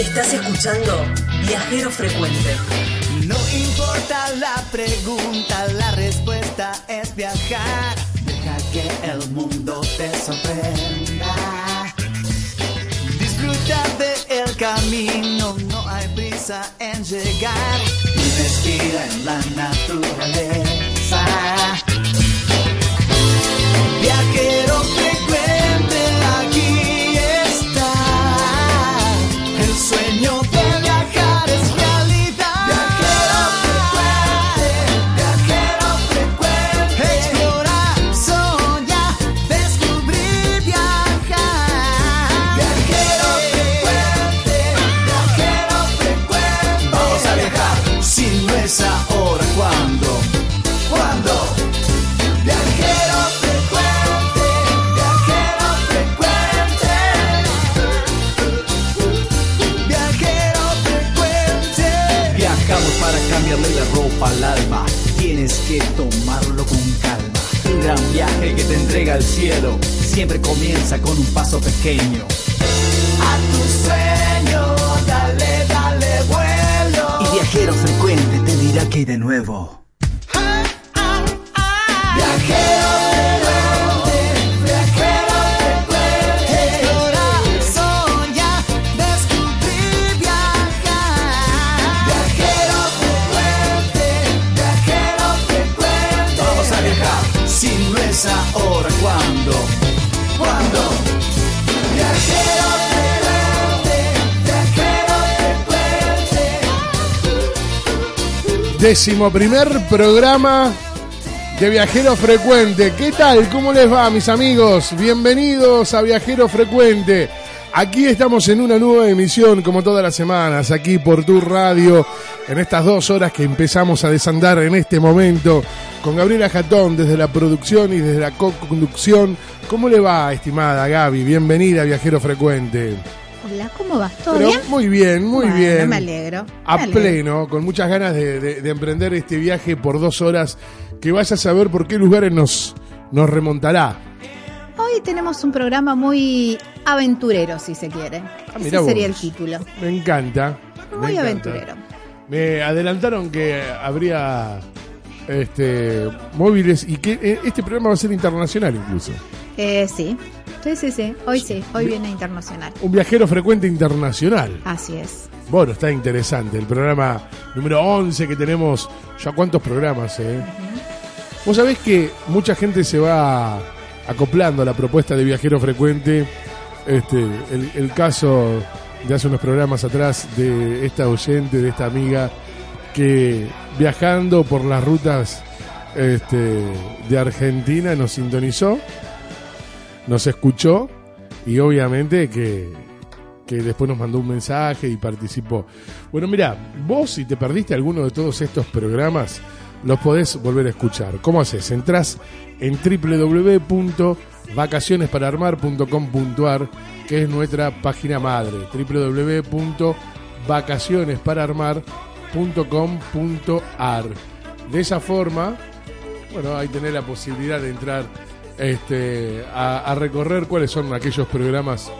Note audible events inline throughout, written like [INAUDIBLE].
Estás escuchando Viajero Frecuente. No importa la pregunta, la respuesta es viajar. Deja que el mundo te sorprenda. Disfruta del camino, no hay prisa en llegar. Y respira en la naturaleza. Si no es ahora, ¿cuándo? ¿Cuándo? Viajero frecuente, viajero frecuente. Décimo primer programa de Viajero Frecuente. ¿Qué tal? ¿Cómo les va, mis amigos? Bienvenidos a Viajero Frecuente. Aquí estamos en una nueva emisión, como todas las semanas, aquí por tu radio, en estas dos horas que empezamos a desandar en este momento, con Gabriela Jatón desde la producción y desde la co-conducción. ¿Cómo le va, estimada Gaby? Bienvenida Viajero Frecuente. Hola, ¿cómo vas? ¿Todo Pero bien? Muy bien, muy Bueno, bien. Me alegro. A alegro. pleno, con muchas ganas de, de- de emprender este viaje por dos horas, que vaya a saber por qué lugares nos, nos remontará. Hoy tenemos un programa muy aventurero, si se quiere. Ah, Ese sería el título. Me encanta. me Muy encanta. aventurero. Me adelantaron que habría este móviles y que eh, este programa va a ser internacional incluso. Eh, sí. Sí, sí, sí. Hoy sí. Hoy viene internacional. Un viajero frecuente internacional. Así es. Bueno, está interesante. El programa número 11 que tenemos. ¿Ya cuántos programas? Eh? Vos sabés que mucha gente se va acoplando la propuesta de viajero frecuente. Este, el, el caso de hace unos programas atrás de esta oyente, de esta amiga, que viajando por las rutas este, de Argentina nos sintonizó, nos escuchó y obviamente que, que después nos mandó un mensaje y participó. Bueno, mira, vos si te perdiste alguno de todos estos programas, los podés volver a escuchar. ¿Cómo haces? Entrás en www.vacacionesparaarmar.com.ar, que es nuestra página madre, www.vacacionesparaarmar.com.ar. De esa forma, bueno, ahí tenés la posibilidad de entrar este, a, a recorrer cuáles son aquellos programas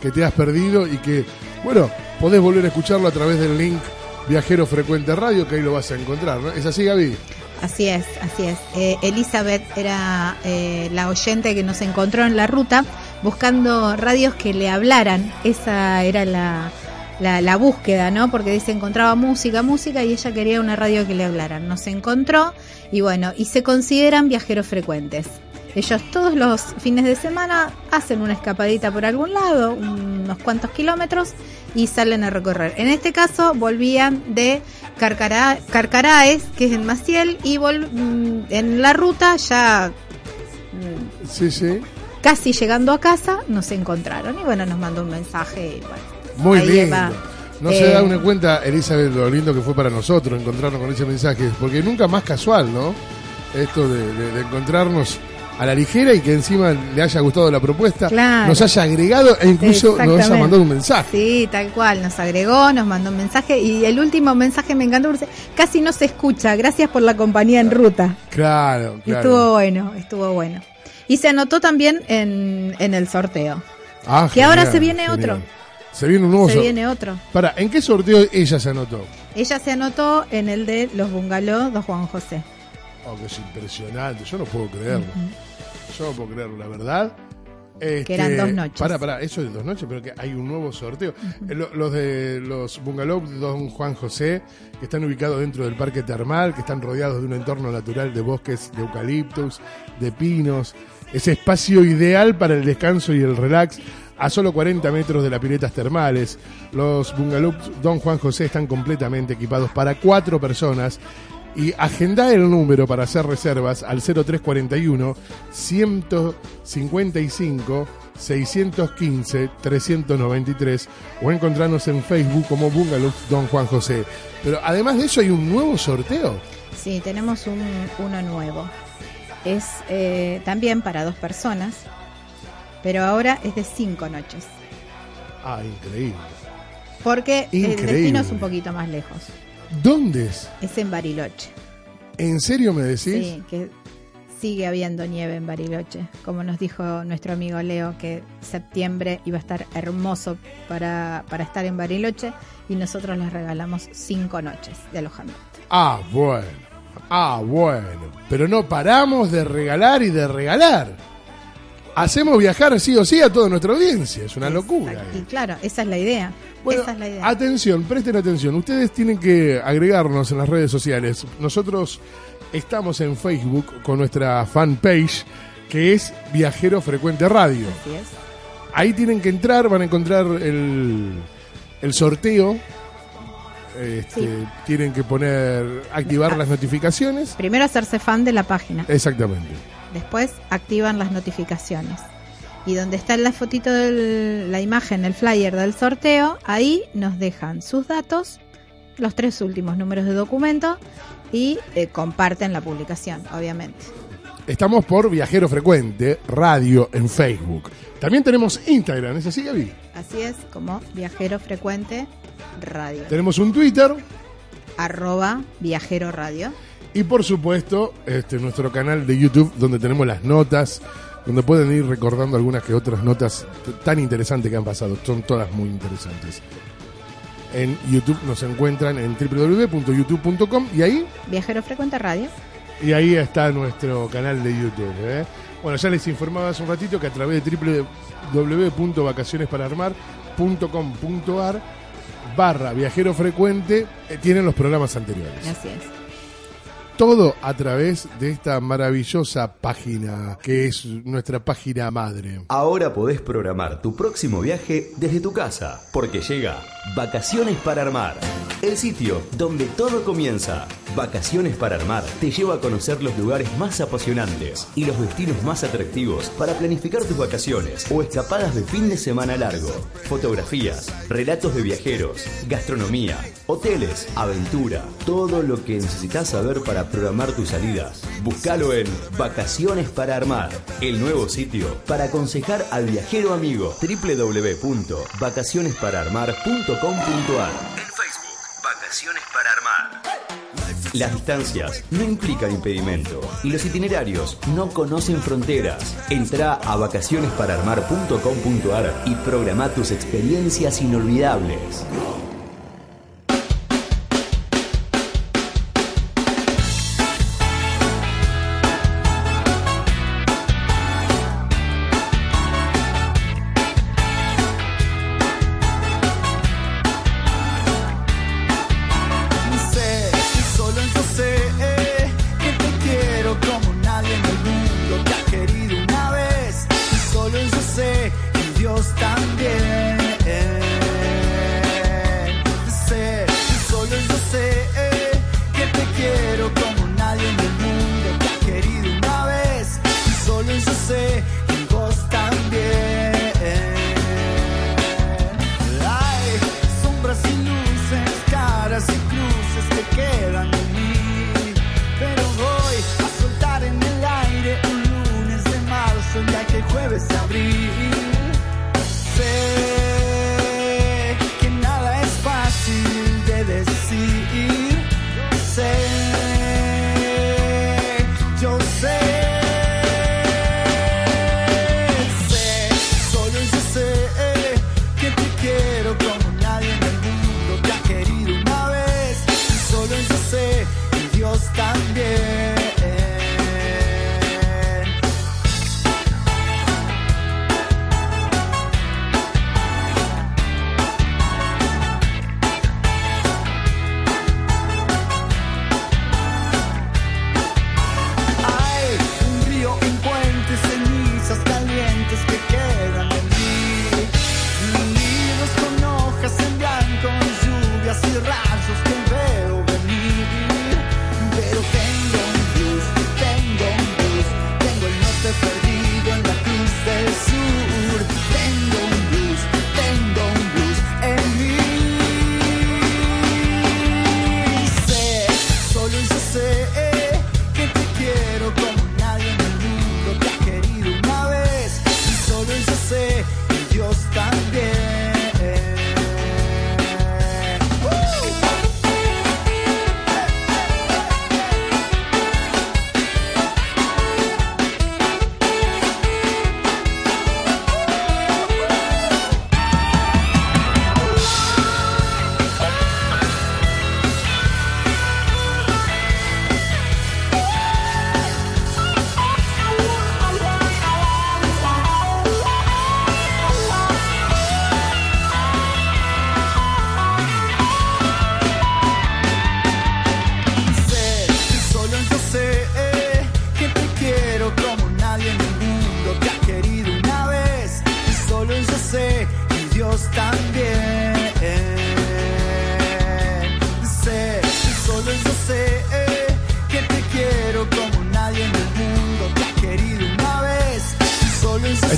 que te has perdido y que, bueno, podés volver a escucharlo a través del link Viajero Frecuente Radio, que ahí lo vas a encontrar, ¿no? ¿Es así, Gaby? Así es, así es. Eh, Elizabeth era eh, la oyente que nos encontró en la ruta buscando radios que le hablaran. Esa era la, la, la búsqueda, ¿no? Porque dice encontraba música, música y ella quería una radio que le hablaran. Nos encontró y bueno, y se consideran viajeros frecuentes. Ellos todos los fines de semana hacen una escapadita por algún lado, unos cuantos kilómetros, y salen a recorrer. En este caso volvían de Carcará, Carcaraes, que es en Maciel, y vol- mm, en la ruta ya mm, Sí, sí. casi llegando a casa nos encontraron y bueno, nos mandó un mensaje y bueno. Muy lindo. va. No se Eh, da una cuenta, Elizabeth, lo lindo que fue para nosotros encontrarnos con ese mensaje, porque nunca más casual, ¿no? Esto de, de- de encontrarnos a la ligera y que encima le haya gustado la propuesta, Claro. nos haya agregado e incluso nos haya mandado un mensaje. Sí, tal cual, nos agregó, nos mandó un mensaje y el último mensaje me encantó, porque casi no se escucha, gracias por la compañía en ruta. Claro, claro. Estuvo bueno, estuvo bueno. Y se anotó también en, en el sorteo. Ah, que ahora se viene genial. otro. Se viene un nuevo Se viene otro. Para, ¿en qué sorteo ella se anotó? Ella se anotó en el de los bungalows de Juan José. Oh, que es impresionante, yo no puedo creerlo. Yo no puedo creerlo, la verdad. Este, Que eran dos noches. Para, para, eso es dos noches, pero que hay un nuevo sorteo. Eh, lo- Los de los bungalows de Don Juan José, que están ubicados dentro del parque termal, que están rodeados de un entorno natural de bosques de eucaliptus, de pinos. Ese espacio ideal para el descanso y el relax a solo 40 metros de las piletas termales. Los bungalows Don Juan José están completamente equipados para cuatro personas y agenda el número para hacer reservas al 0341 155 615 393 o encontrarnos en Facebook como Bungalow Don Juan José. Pero además de eso hay un nuevo sorteo. Sí, tenemos un, uno nuevo. Es eh, también para dos personas, pero ahora es de cinco noches. Ah, increíble. Porque el Increíble. destino es un poquito más lejos. ¿Dónde es? Es en Bariloche. ¿En serio me decís? Sí, que sigue habiendo nieve en Bariloche. Como nos dijo nuestro amigo Leo, que septiembre iba a estar hermoso para, para estar en Bariloche y nosotros les regalamos cinco noches de alojamiento. Ah, bueno. Ah, bueno. Pero no paramos de regalar y de regalar. Hacemos viajar sí o sí a toda nuestra audiencia. Es una locura. Y claro, esa es la idea. Bueno, esa es la idea. atención, presten atención. Ustedes tienen que agregarnos en las redes sociales. Nosotros estamos en Facebook con nuestra fanpage que es Viajero Frecuente Radio. Así es. Ahí tienen que entrar, van a encontrar el, el sorteo. Este, Sí. Tienen que poner, activar las notificaciones. Primero hacerse fan de la página. Exactamente. Después activan las notificaciones. Y donde está la fotito de la imagen, el flyer del sorteo, ahí nos dejan sus datos, los tres últimos números de documento y eh, comparten la publicación, obviamente. Estamos por Viajero Frecuente Radio en Facebook. También tenemos Instagram, ¿es así, Gaby? Así es, como Viajero Frecuente Radio. Tenemos un Twitter Arroba Viajero Radio. Y, por supuesto, este, nuestro canal de YouTube donde tenemos las notas, donde pueden ir recordando algunas que otras notas tan interesantes que han pasado. Son todas muy interesantes. En YouTube nos encuentran en www.youtube.com y ahí Viajero Frecuente Radio. Y ahí está nuestro canal de YouTube. ¿eh? Bueno, ya les informaba hace un ratito que a través de www.vacacionespararmar.com.ar barra viajero frecuente eh, tienen los programas anteriores. Así es. Todo a través de esta maravillosa página que es nuestra página madre. Ahora podés programar tu próximo viaje desde tu casa, porque llega Vacaciones para Armar, el sitio donde todo comienza. Vacaciones para Armar te lleva a conocer los lugares más apasionantes y los destinos más atractivos para planificar tus vacaciones o escapadas de fin de semana largo. Fotografías, relatos de viajeros, gastronomía, hoteles, aventura, todo lo que necesitas saber para programar tus salidas. Búscalo en Vacaciones para Armar, el nuevo sitio para aconsejar al viajero amigo www.vacacionesparaarmar.com.ar En Facebook, Vacaciones para. Las distancias no implican impedimento y los itinerarios no conocen fronteras. Entra a vacacionesparaarmar.com.ar y programa tus experiencias inolvidables.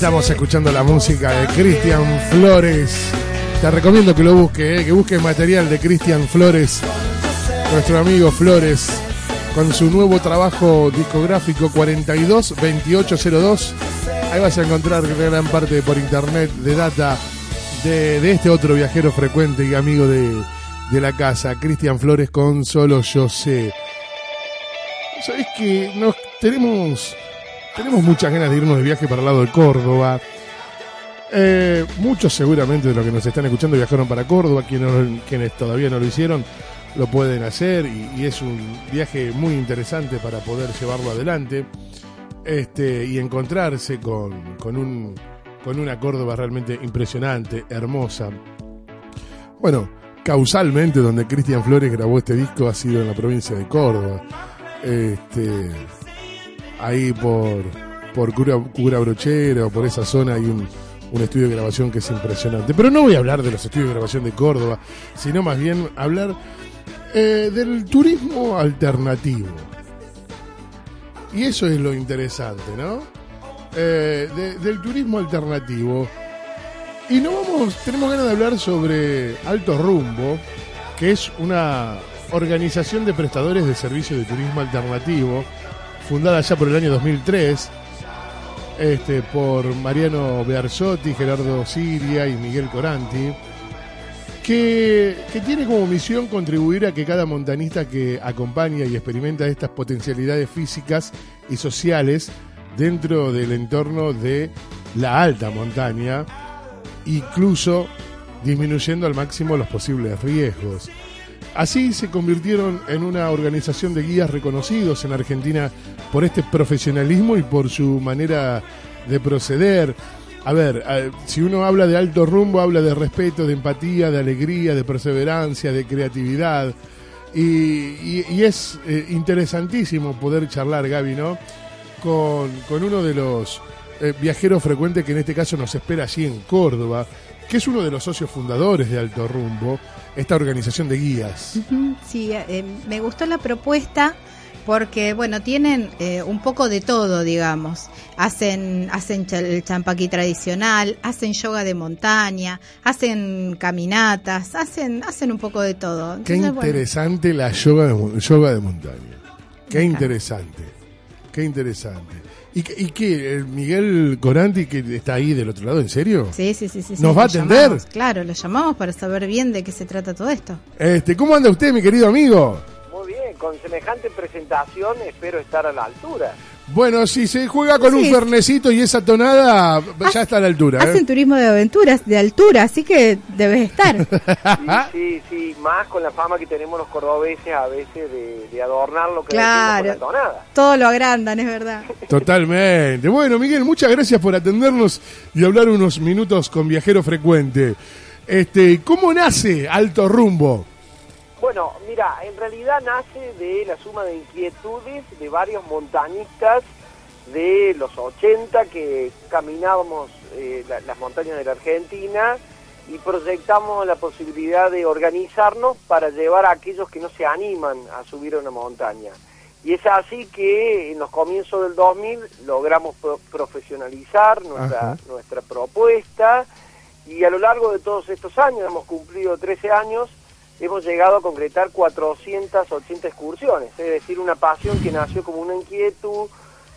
Estamos escuchando la música de. Cristian Flores. Te recomiendo que lo busques, eh, que busques material de Cristian Flores, nuestro amigo Flores, con su nuevo trabajo discográfico 422802. Ahí vas a encontrar gran parte por internet de data de, de este otro viajero frecuente y amigo de, de la casa, Cristian Flores con Solo Yo Sé. Sabés que nos tenemos, tenemos muchas ganas de irnos de viaje para el lado de Córdoba. Eh, muchos seguramente de los que nos están escuchando viajaron para Córdoba, quienes, todavía no lo hicieron lo pueden hacer y, y es un viaje muy interesante para poder llevarlo adelante este, y encontrarse con, con, un, con una Córdoba realmente impresionante, hermosa. Bueno, causalmente donde Cristian Flores grabó este disco ha sido en la provincia de Córdoba. Este, ahí por, por Cura, Cura Brochero, por esa zona hay un, un estudio de grabación que es impresionante. Pero no voy a hablar de los estudios de grabación de Córdoba, sino más bien hablar eh, del turismo alternativo. Y eso es lo interesante, ¿no? Eh, de- del turismo alternativo. Y no vamos, tenemos ganas de hablar sobre Alto Rumbo, que es una organización de prestadores de servicios de turismo alternativo, fundada ya por el año 2003, este, por Mariano Bearzotti, Gerardo Siria y Miguel Coranti, que, que tiene como misión contribuir a que cada montanista que acompaña y experimenta estas potencialidades físicas y sociales dentro del entorno de la alta montaña, incluso disminuyendo al máximo los posibles riesgos. Así se convirtieron en una organización de guías reconocidos en Argentina por este profesionalismo y por su manera de proceder. A ver, si uno habla de alto rumbo, habla de respeto, de empatía, de alegría, de perseverancia, de creatividad. Y es eh, interesantísimo poder charlar, Gaby, ¿no? Con, con uno de los eh, viajeros frecuentes que en este caso nos espera allí en Córdoba, que es uno de los socios fundadores de Alto Rumbo, esta organización de guías. Sí, eh, me gustó la propuesta porque, bueno, tienen eh, un poco de todo, digamos. Hacen, hacen el champaquí tradicional, hacen yoga de montaña, hacen caminatas, hacen, hacen un poco de todo. Qué bueno, interesante la yoga de, yoga de montaña. Qué interesante. Qué interesante. ¿Y, qué- y qué? ¿El Miguel Coranti que está ahí del otro lado? ¿En serio? Sí, sí, sí, sí. sí, ¿Nos va a atender? llamamos, claro, lo llamamos para saber bien de qué se trata todo esto. Este, ¿Cómo anda usted, mi querido amigo? Muy bien, con semejante presentación espero estar a la altura. Bueno, si se juega con un fernecito y esa tonada, ya está a la altura. ¿eh? Hacen turismo de aventuras de altura, así que debes estar. Sí, [LAUGHS] sí, sí, más con la fama que tenemos los cordobeses a veces de, de adornar lo que Claro. decimos con la tonada. Todo lo agrandan, es verdad. Totalmente. Bueno, Miguel, muchas gracias por atendernos y hablar unos minutos con Viajero Frecuente. Este, ¿Cómo nace Alto Rumbo? Bueno, mira, en realidad nace de la suma de inquietudes de varios montañistas de los 80 que caminábamos eh, la- las montañas de la Argentina y proyectamos la posibilidad de organizarnos para llevar a aquellos que no se animan a subir a una montaña. Y es así que en los comienzos del 2000 logramos pro- profesionalizar nuestra, Ajá. nuestra propuesta y a lo largo de todos estos años, hemos cumplido 13 años, hemos llegado a concretar 480 excursiones, es decir, una pasión que nació como una inquietud,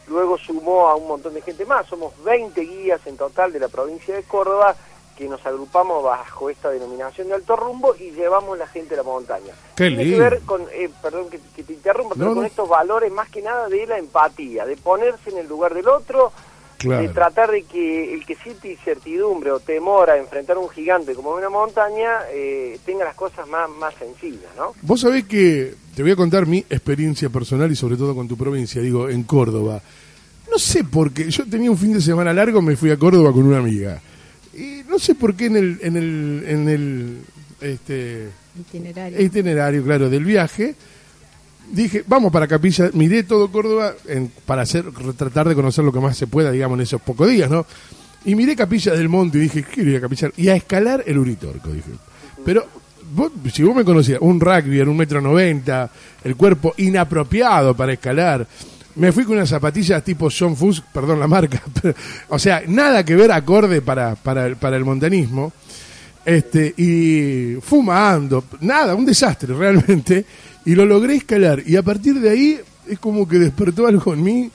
luego sumó a un montón de gente más, somos 20 guías en total de la provincia de Córdoba que nos agrupamos bajo esta denominación de alto rumbo y llevamos la gente a la montaña. Qué Tiene que ver con, eh, perdón que, que te interrumpa, pero No, con estos valores más que nada de la empatía, de ponerse en el lugar del otro, de Claro. tratar de que el que siente incertidumbre o temor a enfrentar un gigante como una montaña eh, tenga las cosas más, más sencillas, ¿no? Vos sabés que te voy a contar mi experiencia personal y sobre todo con tu provincia, digo, en Córdoba. No sé por qué, yo tenía un fin de semana largo, me fui a Córdoba con una amiga. Y no sé por qué en el, en el, en el este, Itinerario. itinerario, claro, del viaje, dije, vamos para Capilla, miré todo Córdoba para hacer, tratar de conocer lo que más se pueda, digamos, en esos pocos días, ¿no? Y miré Capilla del Monte y dije, quiero ir a Capilla y a escalar el Uritorco, dije. Pero vos, si vos me conocías, un rugby en un metro noventa, el cuerpo inapropiado para escalar, me fui con unas zapatillas tipo John Fuss, perdón la marca, [LAUGHS] pero, o sea, nada que ver acorde para, para, para el montanismo este y fumando, nada, un desastre realmente, y lo logré escalar y a partir de ahí es como que despertó algo en mí.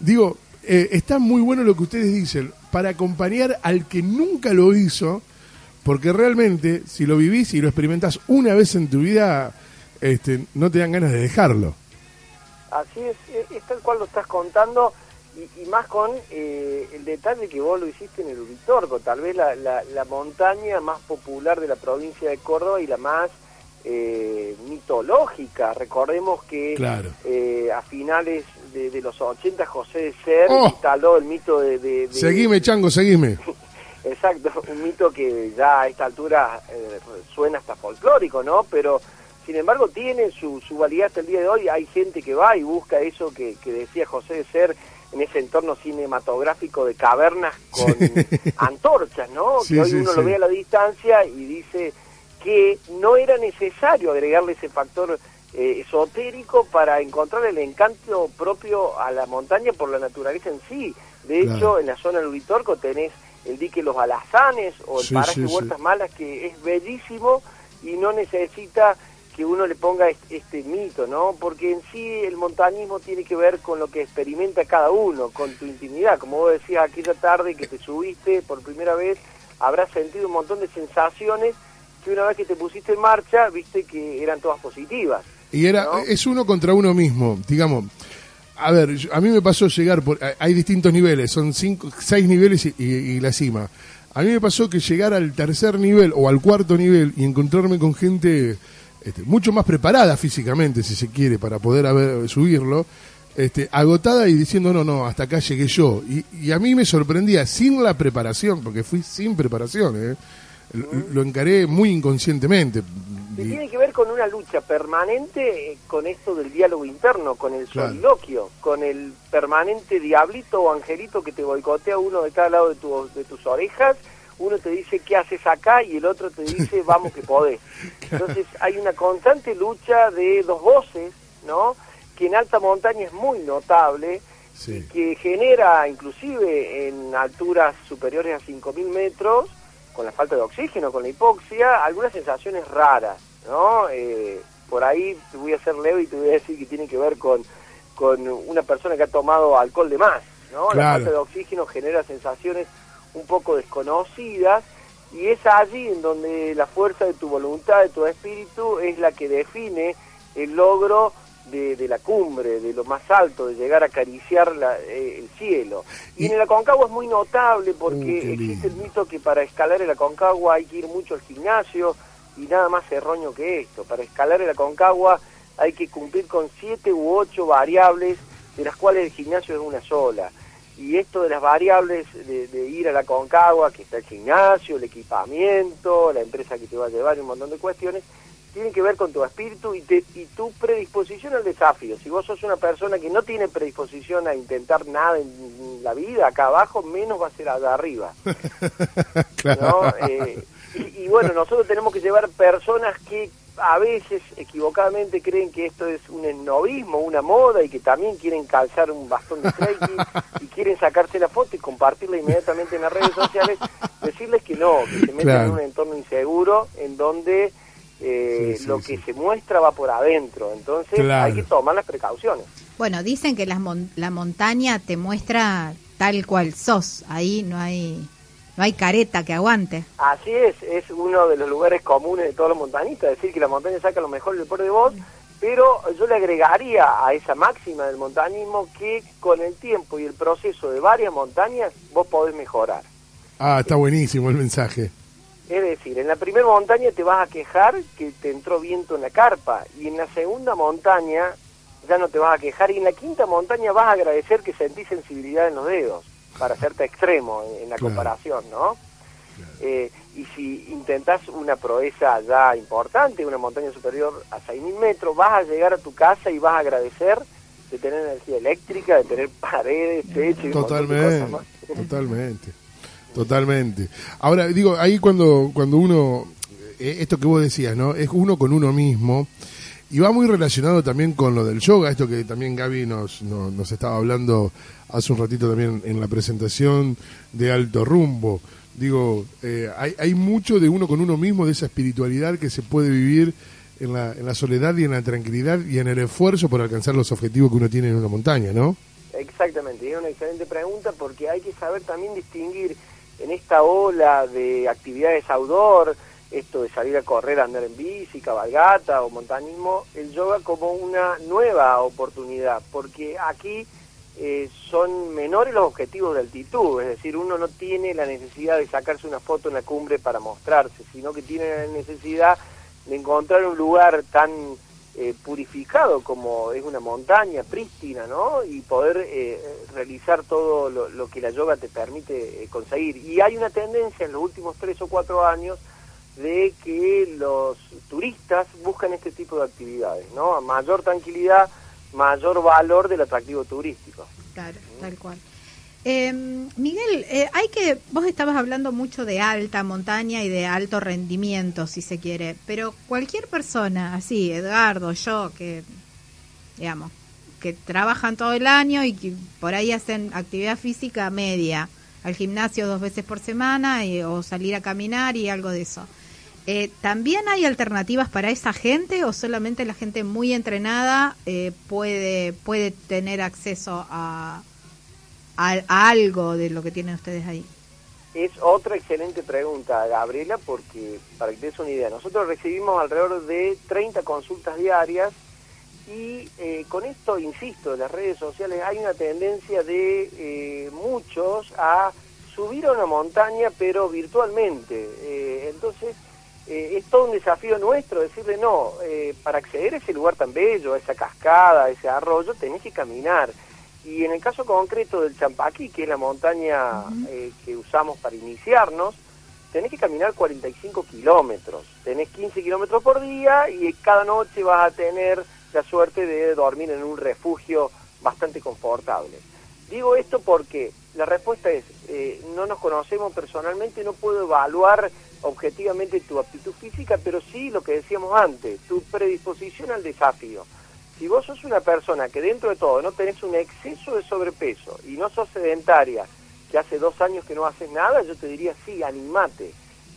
Digo, eh, está muy bueno lo que ustedes dicen para acompañar al que nunca lo hizo, porque realmente si lo vivís y lo experimentás una vez en tu vida, este, no te dan ganas de dejarlo. Así es, es, es tal cual lo estás contando y, y más con eh, el detalle que vos lo hiciste en el Uritorco, tal vez la, la, la montaña más popular de la provincia de Córdoba y la más eh, mitológica. Recordemos que Claro. eh, a finales de, de los 80 José de Ser Oh. instaló el mito de... de- de- Seguime, chango, seguime. [LAUGHS] Exacto, un mito que ya a esta altura eh, suena hasta folclórico, ¿no? Pero sin embargo tiene su, su validad hasta el día de hoy. Hay gente que va y busca eso que, que decía José de Ser en ese entorno cinematográfico de cavernas con antorchas, ¿no? [LAUGHS] Sí, que hoy sí, uno lo ve a la distancia y dice que no era necesario agregarle ese factor eh, esotérico para encontrar el encanto propio a la montaña por la naturaleza en sí. De Claro. hecho, en la zona del Uritorco tenés el dique Los Alazanes o el Sí, paraje sí, sí. Huertas Malas que es bellísimo y no necesita que uno le ponga est- este mito, ¿no? Porque en sí el montañismo tiene que ver con lo que experimenta cada uno, con tu intimidad. Como vos decías aquella tarde que te subiste por primera vez, habrás sentido un montón de sensaciones que una vez que te pusiste en marcha, viste que eran todas positivas. Y era, ¿no? es uno contra uno mismo, digamos. A ver, a mí me pasó llegar por, hay- hay distintos niveles, son cinco, seis niveles y, y- y la cima. A mí me pasó que llegar al tercer nivel o al cuarto nivel y encontrarme con gente este, mucho más preparada físicamente, si se quiere, para poder haber- subirlo, este, agotada y diciendo, no, no, hasta acá llegué yo. Y, y a mí me sorprendía, sin la preparación, porque fui sin preparación, ¿eh? Lo, encaré muy inconscientemente. Tiene que ver con una lucha permanente eh, con esto del diálogo interno, con el Claro. soliloquio, con el permanente diablito o angelito que te boicotea uno de cada lado de, tu- de tus orejas. Uno te dice qué haces acá y el otro te dice [LAUGHS] vamos que podés. Entonces hay una constante lucha de dos voces, ¿no? Que en alta montaña es muy notable Sí. y que genera inclusive en alturas superiores a 5.000 metros, con la falta de oxígeno, con la hipoxia, algunas sensaciones raras, ¿no? Eh, por ahí te voy a hacer leve y te voy a decir que tiene que ver con, con una persona que ha tomado alcohol de más, ¿no? La falta de oxígeno genera sensaciones un poco desconocidas y es allí en donde la fuerza de tu voluntad, de tu espíritu, es la que define el logro de, de la cumbre, de lo más alto, de llegar a acariciar la- eh, el cielo. Y, Y- en el Aconcagua es muy notable porque existe el mito que para escalar el Aconcagua hay que ir mucho al gimnasio y nada más erróneo que esto. Para escalar el Aconcagua hay que cumplir con siete u ocho variables, de las cuales el gimnasio es una sola. Y esto de las variables de, de ir a la Concagua, que está el gimnasio, el equipamiento, la empresa que te va a llevar y un montón de cuestiones, tienen que ver con tu espíritu y, te- y tu predisposición al desafío. Si vos sos una persona que no tiene predisposición a intentar nada en la vida acá abajo, menos va a ser allá arriba. [LAUGHS] Claro. ¿no? Eh, y, y bueno, nosotros tenemos que llevar personas que a veces equivocadamente creen que esto es un esnovismo, una moda y que también quieren calzar un bastón de trekking y quieren sacarse la foto y compartirla inmediatamente en las redes sociales, decirles que no, que se meten Claro. en un entorno inseguro en donde eh, Sí, sí, lo sí. que se muestra va por adentro, entonces Claro. hay que tomar las precauciones. Bueno, dicen que las mon- la montaña te muestra tal cual sos. Ahí no hay no hay careta que aguante. Así es, es uno de los lugares comunes de todos los montañistas, decir que la montaña saca lo mejor del peor de vos, pero yo le agregaría a esa máxima del montañismo que con el tiempo y el proceso de varias montañas vos podés mejorar. Ah, está buenísimo el mensaje. Es decir, en la primera montaña te vas a quejar que te entró viento en la carpa y en la segunda montaña ya no te vas a quejar y en la quinta montaña vas a agradecer que sentís sensibilidad en los dedos para hacerte extremo en, en la Claro. comparación, ¿no? Eh, y si intentás una proeza ya importante, una montaña superior a 6.000 metros, vas a llegar a tu casa y vas a agradecer de tener energía eléctrica, de tener [LAUGHS] paredes, techo y Totalmente, cosas más. totalmente, totalmente. Ahora, digo, ahí cuando, cuando uno, eh, esto que vos decías, ¿no? Es uno con uno mismo, y va muy relacionado también con lo del yoga, esto que también Gaby nos, nos, nos estaba hablando hace un ratito también en la presentación de Alto Rumbo. Digo, eh, hay, hay mucho de uno con uno mismo, de esa espiritualidad que se puede vivir en la, en la soledad y en la tranquilidad y en el esfuerzo por alcanzar los objetivos que uno tiene en una montaña, ¿no? Exactamente, es una excelente pregunta porque hay que saber también distinguir en esta ola de actividades outdoor, esto de salir a correr, andar en bici, cabalgata o montañismo, el yoga como una nueva oportunidad, porque aquí eh, son menores los objetivos de altitud, es decir, uno no tiene la necesidad de sacarse una foto en la cumbre para mostrarse, sino que tiene la necesidad de encontrar un lugar tan eh, purificado como es una montaña prístina, ¿no? Y poder eh, realizar todo lo, lo que la yoga te permite eh, conseguir. Y hay una tendencia en los últimos tres o cuatro años de que los turistas buscan este tipo de actividades, ¿no? A mayor tranquilidad, mayor valor del atractivo turístico. Claro, tal cual. Eh, Miguel, eh, hay que, vos estabas hablando mucho de alta montaña y de alto rendimiento, si se quiere, pero cualquier persona, así, Edgardo, yo, que, digamos, que trabajan todo el año y que por ahí hacen actividad física media, al gimnasio dos veces por semana y- o salir a caminar y algo de eso. Eh, ¿También hay alternativas para esa gente o solamente la gente muy entrenada eh, puede, puede tener acceso a, a, algo de lo que tienen ustedes ahí? Es otra excelente pregunta, Gabriela, porque para que te des una idea, nosotros recibimos alrededor de 30 consultas diarias y eh, con esto, insisto, en las redes sociales hay una tendencia de eh, muchos a subir a una montaña, pero virtualmente. Eh, entonces, eh, es todo un desafío nuestro decirle, no, para acceder a ese lugar tan bello, a esa cascada, a ese arroyo, tenés que caminar. Y en el caso concreto del Champaquí, que es la montaña eh, que usamos para iniciarnos, tenés que caminar 45 kilómetros. Tenés 15 kilómetros por día y cada noche vas a tener la suerte de dormir en un refugio bastante confortable. Digo esto porque la respuesta es, eh, no nos conocemos personalmente, no puedo evaluar objetivamente tu aptitud física, pero sí lo que decíamos antes, tu predisposición al desafío. Si vos sos una persona que dentro de todo no tenés un exceso de sobrepeso y no sos sedentaria, que hace dos años que no haces nada, yo te diría sí, animate,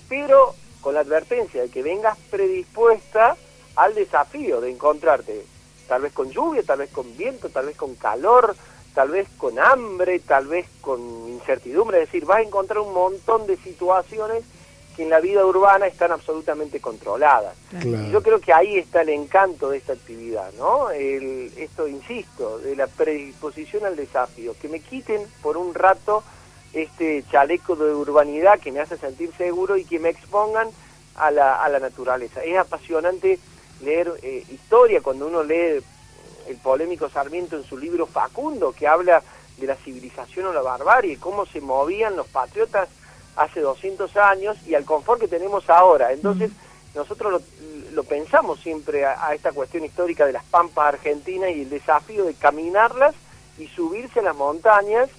pero con la advertencia de que vengas predispuesta al desafío de encontrarte tal vez con lluvia, tal vez con viento, tal vez con calor, tal vez con hambre, tal vez con incertidumbre, es decir, vas a encontrar un montón de situaciones que en la vida urbana están absolutamente controladas. Claro. Y yo creo que ahí está el encanto de esta actividad, ¿no? El, esto, insisto, de la predisposición al desafío, que me quiten por un rato este chaleco de urbanidad que me hace sentir seguro y que me expongan a la, a la naturaleza. Es apasionante leer eh, historia cuando uno lee el polémico Sarmiento en su libro Facundo, que habla de la civilización o la barbarie, cómo se movían los patriotas hace 200 años y al confort que tenemos ahora. Entonces, nosotros lo, lo pensamos siempre a, a, esta cuestión histórica de las pampas argentinas y el desafío de caminarlas y subirse a las montañas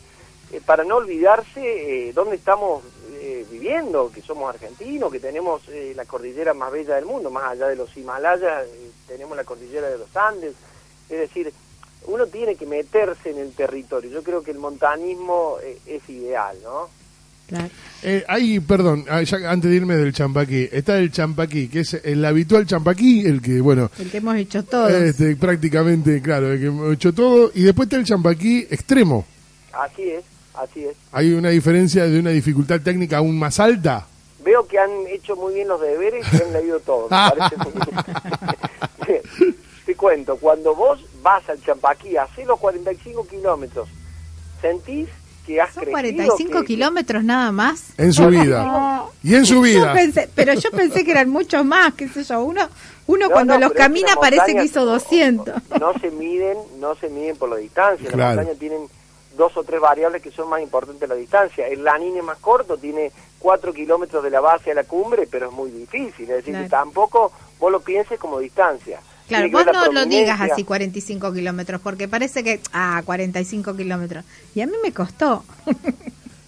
eh, para no olvidarse eh, dónde estamos eh, viviendo, que somos argentinos, que tenemos eh, la cordillera más bella del mundo, más allá de los Himalayas, eh, tenemos la cordillera de los Andes, es decir, uno tiene que meterse en el territorio. Yo creo que el montañismo es ideal, ¿no? Claro. Eh, ahí, perdón, ah, ya antes de irme del champaquí, está el champaquí, que es el habitual champaquí, el que, bueno, El que hemos hecho todos. este, prácticamente, claro, el que hemos hecho todo, y después está el champaquí extremo. Así es, así es. Hay una diferencia de una dificultad técnica aún más alta. Veo que han hecho muy bien los deberes y han leído todo. me parece muy. [LAUGHS] Te cuento, cuando vos vas al Champaquí, haces los 45 kilómetros, sentís que has Son crecido, 45 que- kilómetros nada más. En su vida. [LAUGHS] Y en su Yo vida. pensé, pero yo pensé que eran muchos más, qué sé yo. Uno, uno No, cuando no, los camina parece que hizo 200. [LAUGHS] No se miden, no se miden por la distancia. Claro. Las montañas tienen dos o tres variables que son más importantes la distancia. El Lanín es más corto, tiene 4 kilómetros de la base a la cumbre, pero es muy difícil. Es decir, Claro. que tampoco vos lo pienses como distancia. Claro, vos no lo digas así 45 kilómetros, porque parece que, ah, 45 kilómetros. Y a mí me costó.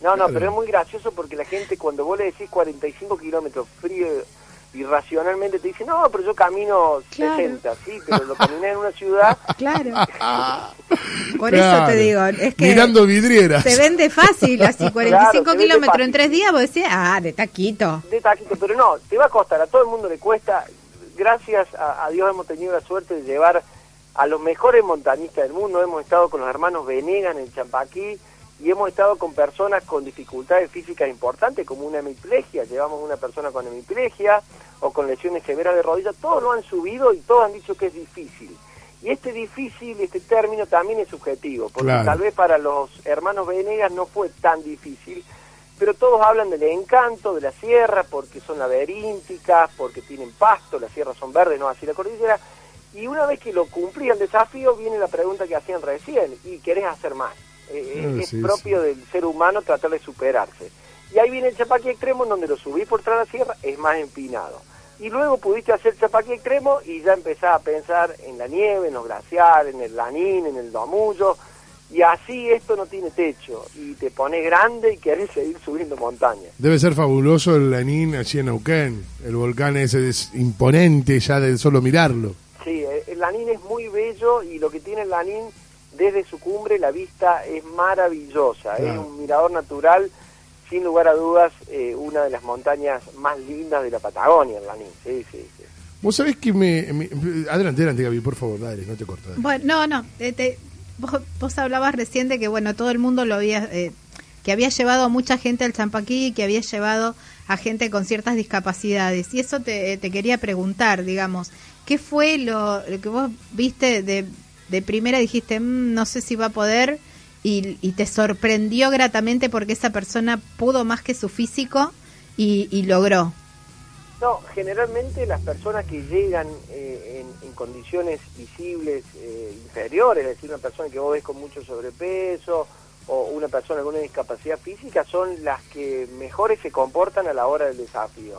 No, no, pero es muy gracioso porque la gente cuando vos le decís 45 kilómetros frío irracionalmente te dice, no, pero yo camino Claro. 60, sí, pero lo caminé en una ciudad. [LAUGHS] Claro. [LAUGHS] Por Claro. eso te digo, es que Mirando vidrieras. se vende fácil, así 45 se vende kilómetros en tres días, vos decís, ah, de taquito. de taquito, pero no, te va a costar, a todo el mundo le cuesta. Gracias a, a Dios hemos tenido la suerte de llevar a los mejores montañistas del mundo. Hemos estado con los hermanos Venegan en Champaquí y hemos estado con personas con dificultades físicas importantes, como una hemiplegia. Llevamos una persona con hemiplegia o con lesiones severas de rodilla. Todos lo han subido y todos han dicho que es difícil. Y este difícil, este término también es subjetivo, porque Claro. tal vez para los hermanos Venegas no fue tan difícil, pero todos hablan del encanto de la sierra porque son laberínticas, porque tienen pasto, las sierras son verdes, no así la cordillera, y una vez que lo cumplí el desafío, viene la pregunta que hacían recién, y querés hacer más. Eh, Ah, es sí, propio del ser humano tratar de superarse. Y ahí viene el chapaquí extremo, donde lo subís por tras la sierra, es más empinado. Y luego pudiste hacer chapaquí extremo y ya empezás a pensar en la nieve, en los glaciares, en el lanín, en el domullo, y así esto no tiene techo, y te pones grande y querés seguir subiendo montañas. Debe ser fabuloso el Lanín allí en Neuquén. El volcán ese es imponente ya de solo mirarlo. Sí, eh, el Lanín es muy bello y lo que tiene el Lanín desde su cumbre la vista es maravillosa, es un mirador natural, sin lugar a dudas, eh, una de las montañas más lindas de la Patagonia, el Lanín. Sí, sí, sí. Vos sabés que me, me- Adelante, adelante, Gaby, por favor, dale, no te corto. dale. Bueno, no, no. te- vos, vos hablabas recién de que, bueno, todo el mundo lo había. eh, que había llevado a mucha gente al Champaquí y que había llevado a gente con ciertas discapacidades. Y eso te, te quería preguntar, digamos, ¿qué fue lo, lo que vos viste de, de primera? Dijiste, "Mm, no sé si va a poder, y, te sorprendió gratamente porque esa persona pudo más que su físico y logró. No, generalmente las personas que llegan eh, en, en condiciones visibles eh, inferiores, es decir, una persona que vos ves con mucho sobrepeso o una persona con una discapacidad física, son las que mejores se comportan a la hora del desafío.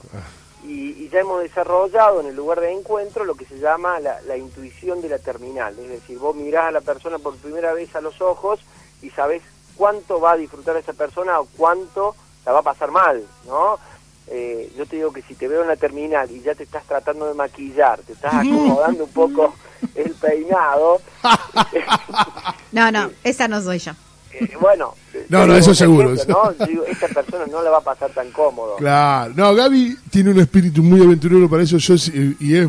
Y, y ya hemos desarrollado en el lugar de encuentro lo que se llama la, la intuición de la terminal, es decir, vos mirás a la persona por primera vez a los ojos y sabés cuánto va a disfrutar esa persona o cuánto la va a pasar mal, ¿no? Eh, yo te digo que si te veo en la terminal y ya te estás tratando de maquillar, te estás acomodando un poco el peinado, [LAUGHS] No, no, esa no soy yo. eh, bueno, No, no, eso seguro, ejemplo, ¿no? Yo digo, esta persona no la va a pasar tan cómodo. Claro, no, Gaby tiene un espíritu muy aventurero para eso yo, sí- y es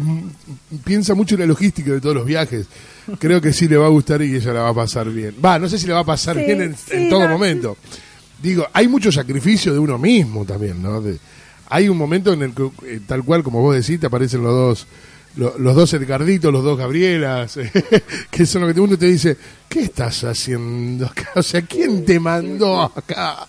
piensa mucho en la logística de todos los viajes. creo que sí le va a gustar y ella la va a pasar bien. Va, no sé si le va a pasar Sí, bien en, sí, en todo no. momento. Digo, hay mucho sacrificio de uno mismo también, ¿no? De- hay un momento en el que, eh, tal cual como vos decís, te aparecen los dos, lo- los dos Edgarditos, los dos Gabrielas, [LAUGHS] que son lo que uno te dice, ¿qué estás haciendo acá? O sea, ¿quién te mandó acá?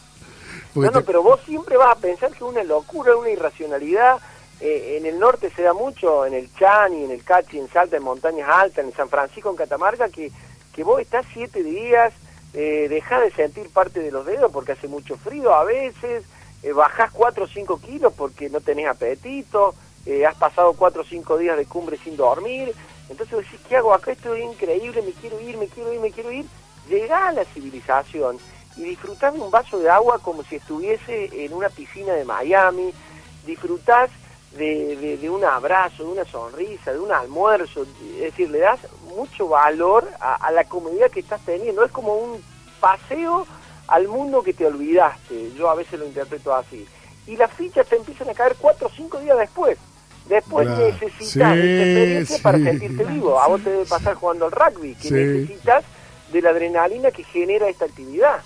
Porque No, no, te- pero vos siempre vas a pensar que es una locura, una irracionalidad. Eh, en el norte se da mucho, en el Chani, en el Cachi, en Salta, en Montañas Altas, en San Francisco, en Catamarca, que, que vos estás siete días, eh, dejás de sentir parte de los dedos porque hace mucho frío a veces, eh, bajás cuatro o cinco kilos porque no tenés apetito, eh, has pasado cuatro o cinco días de cumbre sin dormir, entonces decís, ¿qué hago acá? Esto es increíble, me quiero ir, me quiero ir, me quiero ir. Llegás a la civilización y disfrutás de un vaso de agua como si estuviese en una piscina de Miami, disfrutás de, de- de un abrazo, de una sonrisa, de un almuerzo, es decir, le das mucho valor a, a la comodidad que estás teniendo, es como un paseo al mundo que te olvidaste, yo a veces lo interpreto así, y las fichas te empiezan a caer cuatro o cinco días después, después necesitas Sí, experiencia para sentirte vivo, a vos te debe pasar jugando al rugby, que Sí. necesitas de la adrenalina que genera esta actividad.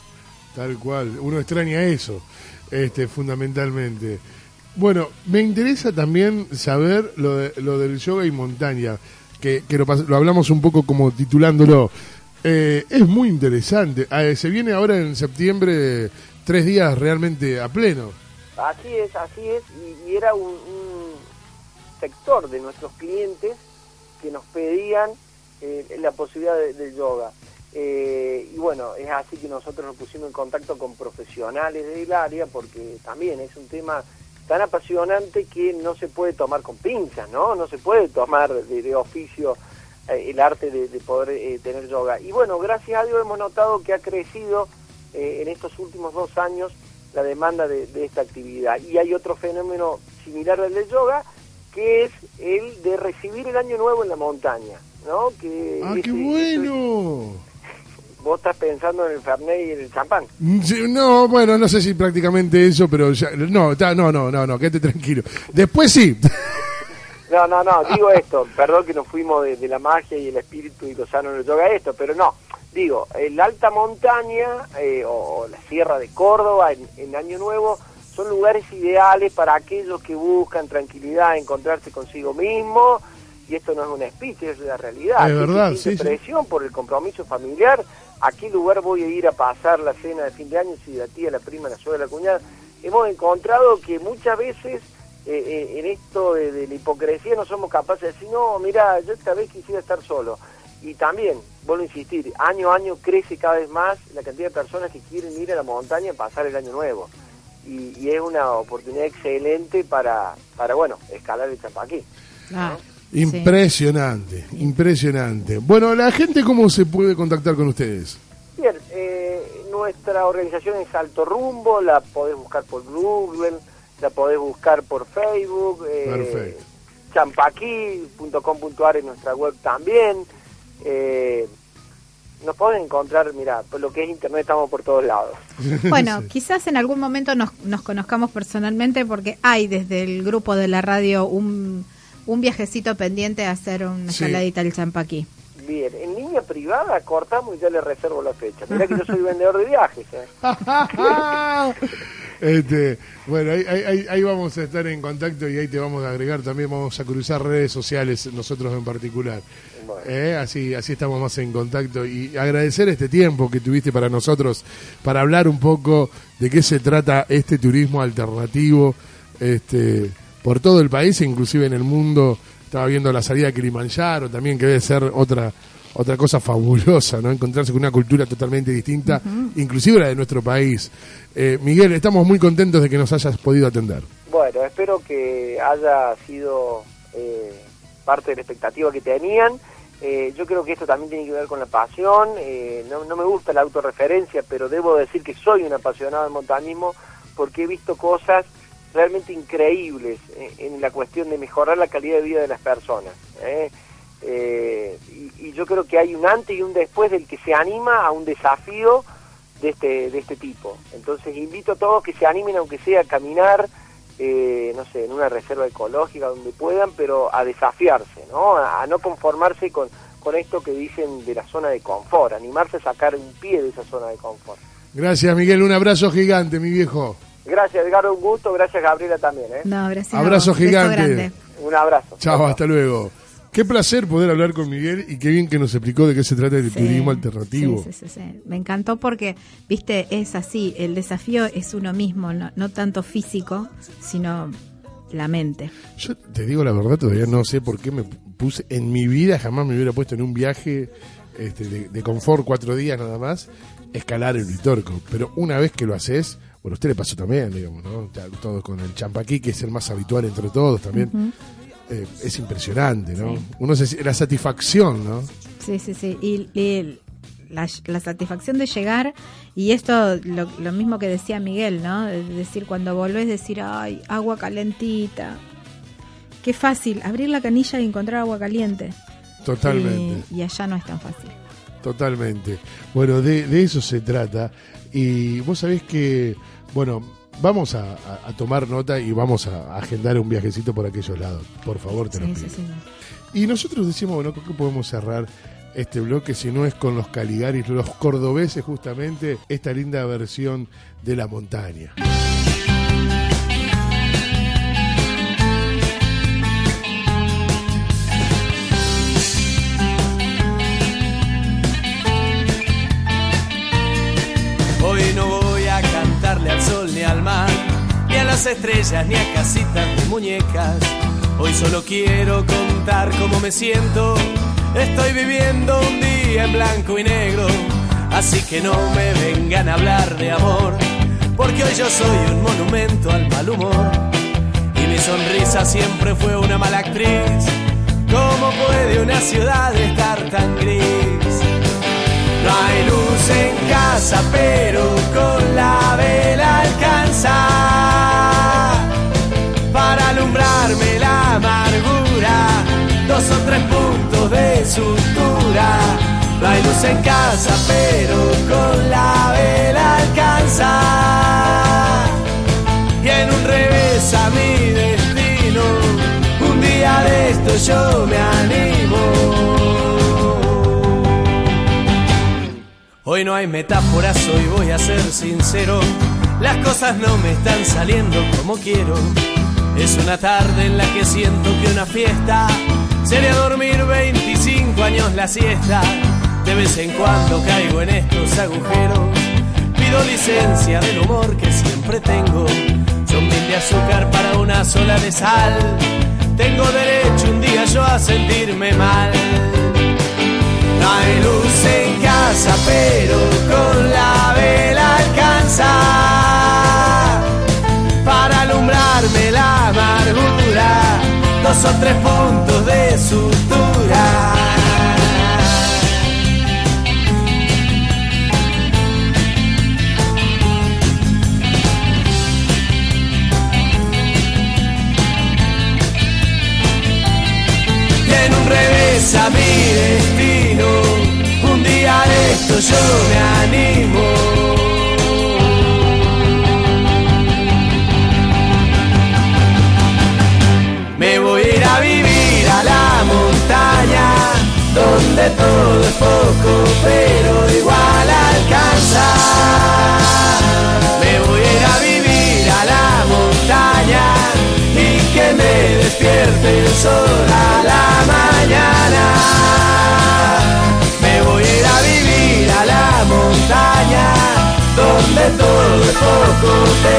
Tal cual, uno extraña eso, este, fundamentalmente. Bueno, me interesa también saber lo, de- lo del yoga y montaña, que, que lo, lo hablamos un poco como titulándolo. Eh, es muy interesante. Ah, se viene ahora en septiembre tres días realmente a pleno. Así es, así es, y, era un, un sector de nuestros clientes que nos pedían eh, la posibilidad de- del yoga. Eh, y bueno, es así que nosotros nos pusimos en contacto con profesionales del área porque también es un tema tan apasionante que no se puede tomar con pinzas, ¿no? No se puede tomar de, de oficio eh, el arte de, de poder eh, tener yoga. Y bueno, gracias a Dios hemos notado que ha crecido eh, en estos últimos dos años la demanda de, de esta actividad. Y hay otro fenómeno similar al del yoga, que es el de recibir el año nuevo en la montaña, ¿no? Que ¡Ah, qué bueno! Vos estás pensando en el Fernet y en el champán. Mm, sí, No, bueno, no sé si prácticamente eso, pero ya, no, no, no, no, no, quédate tranquilo. Después sí. [LAUGHS] No, no, no, digo esto, perdón que nos fuimos de, de la magia y el espíritu y lo sano del yoga esto, pero no, digo, la alta montaña eh, o, o la sierra de Córdoba en, en Año Nuevo son lugares ideales para aquellos que buscan tranquilidad, encontrarse consigo mismo, y esto no es un speech, es la realidad. Es verdad, sí, sí. presión por el compromiso familiar, a qué lugar voy a ir a pasar la cena de fin de año, si la tía, la prima, la suegra, la cuñada. Hemos encontrado que muchas veces eh, eh, en esto de, de la hipocresía no somos capaces de decir, no, mira, yo esta vez quisiera estar solo. Y también, vuelvo a insistir, año a año crece cada vez más la cantidad de personas que quieren ir a la montaña a pasar el año nuevo. Y, y es una oportunidad excelente para, para bueno, escalar el champaquí. Ah, Impresionante, impresionante. Bueno, la gente, ¿cómo se puede contactar con ustedes? Bien, eh, nuestra organización es Alto Rumbo, la podés buscar por Google, la podés buscar por Facebook, eh, Perfecto. champaquí.com.ar en nuestra web también. Eh, nos pueden encontrar, mira, por lo que es internet estamos por todos lados. [LAUGHS] Bueno, quizás en algún momento nos, nos conozcamos personalmente porque hay desde el grupo de la radio un, un viajecito pendiente a hacer una Sí. escaladita al champaquí. Bien, en línea privada cortamos y ya le reservo la fecha. Mira que yo soy [LAUGHS] vendedor de viajes. ¿eh? [LAUGHS] Este, bueno, ahí, ahí- ahí- ahí vamos a estar en contacto y ahí te vamos a agregar también, vamos a cruzar redes sociales, nosotros en particular. Bueno. Eh, así, así estamos más en contacto y agradecer este tiempo que tuviste para nosotros, para hablar un poco de qué se trata este turismo alternativo este, por todo el país e inclusive en el mundo. Estaba viendo la salida de Kilimanjaro también, que debe ser otra otra cosa fabulosa, ¿no? Encontrarse con una cultura totalmente distinta, inclusive la de nuestro país. Eh, Miguel, estamos muy contentos de que nos hayas podido atender. Bueno, espero que haya sido eh, parte de la expectativa que tenían. Eh, yo creo que esto también tiene que ver con la pasión. Eh, no, no me gusta la autorreferencia, pero debo decir que soy un apasionado del montañismo porque he visto cosas realmente increíbles en la cuestión de mejorar la calidad de vida de las personas. ¿eh? Eh, y, y yo creo que hay un antes y un después del que se anima a un desafío de este, de este tipo. Entonces invito a todos que se animen, aunque sea a caminar, eh, no sé, en una reserva ecológica donde puedan, pero a desafiarse, ¿no? A, a no conformarse con, con esto que dicen de la zona de confort, animarse a sacar un pie de esa zona de confort. Gracias, Miguel. Un abrazo gigante, mi viejo. Gracias, Edgardo, un gusto. Gracias, Gabriela, también. ¿eh? No, gracias. a Abrazo gigante. Un abrazo. Chao, hasta luego. Qué placer poder hablar con Miguel y qué bien que nos explicó de qué se trata el Sí, turismo alternativo. Sí, sí, sí, sí. Me encantó porque, viste, es así, el desafío es uno mismo, no, no tanto físico, sino la mente. Yo te digo la verdad, todavía no sé por qué me puse. En mi vida jamás me hubiera puesto en un viaje este, de, de confort cuatro días nada más, escalar el Uritorco. Pero una vez que lo haces, bueno, a usted le pasó también, digamos, ¿no? Todos con el champaquí, que es el más habitual entre todos también. Eh, es impresionante, ¿no? Sí. Uno se, la satisfacción, ¿no? Sí, sí, sí. Y, y la, la satisfacción de llegar, y esto lo, lo mismo que decía Miguel, ¿no? Es decir, cuando volvés, decir, ay, agua calentita. Qué fácil, abrir la canilla y encontrar agua caliente. Totalmente. Y, y allá no es tan fácil. Totalmente. Bueno, de, de eso se trata. Y vos sabés que, bueno, vamos a, tomar nota y vamos a agendar un viajecito por aquellos lados. Por favor, te lo Sí, pido. sí, sí. Y nosotros decimos, bueno, ¿con qué podemos cerrar este bloque si no es con los Caligaris, los cordobeses justamente, esta linda versión de la montaña? Las estrellas, ni a casitas ni muñecas. Hoy solo quiero contar cómo me siento. Estoy viviendo un día en blanco y negro, así que no me vengan a hablar de amor, porque hoy yo soy un monumento al mal humor. Y mi sonrisa siempre fue una mala actriz. ¿Cómo puede una ciudad estar tan gris? Hay luz en casa, pero con la vela alcanza para alumbrarme la amargura. Dos o tres puntos de sutura. No hay luz en casa, pero con la vela alcanza. Y en un revés a mi destino, un día de esto yo me animo. Hoy no hay metáforas, hoy voy a ser sincero. Las cosas no me están saliendo como quiero. Es una tarde en la que siento que una fiesta sería dormir 25 años la siesta. De vez en cuando caigo en estos agujeros. Pido licencia del humor que siempre tengo. Son mil de azúcar para una sola de sal. Tengo derecho un día yo a sentirme mal. Hay luz en casa, pero con la vela alcanza para alumbrarme la amargura. Dos o tres puntos de sutura. En un revés esto yo me animo. Me voy a ir a vivir a la montaña, donde todo es poco, pero igual alcanza. Me voy a ir a vivir a la montaña y que me despierte el sol a la mañana. Poco,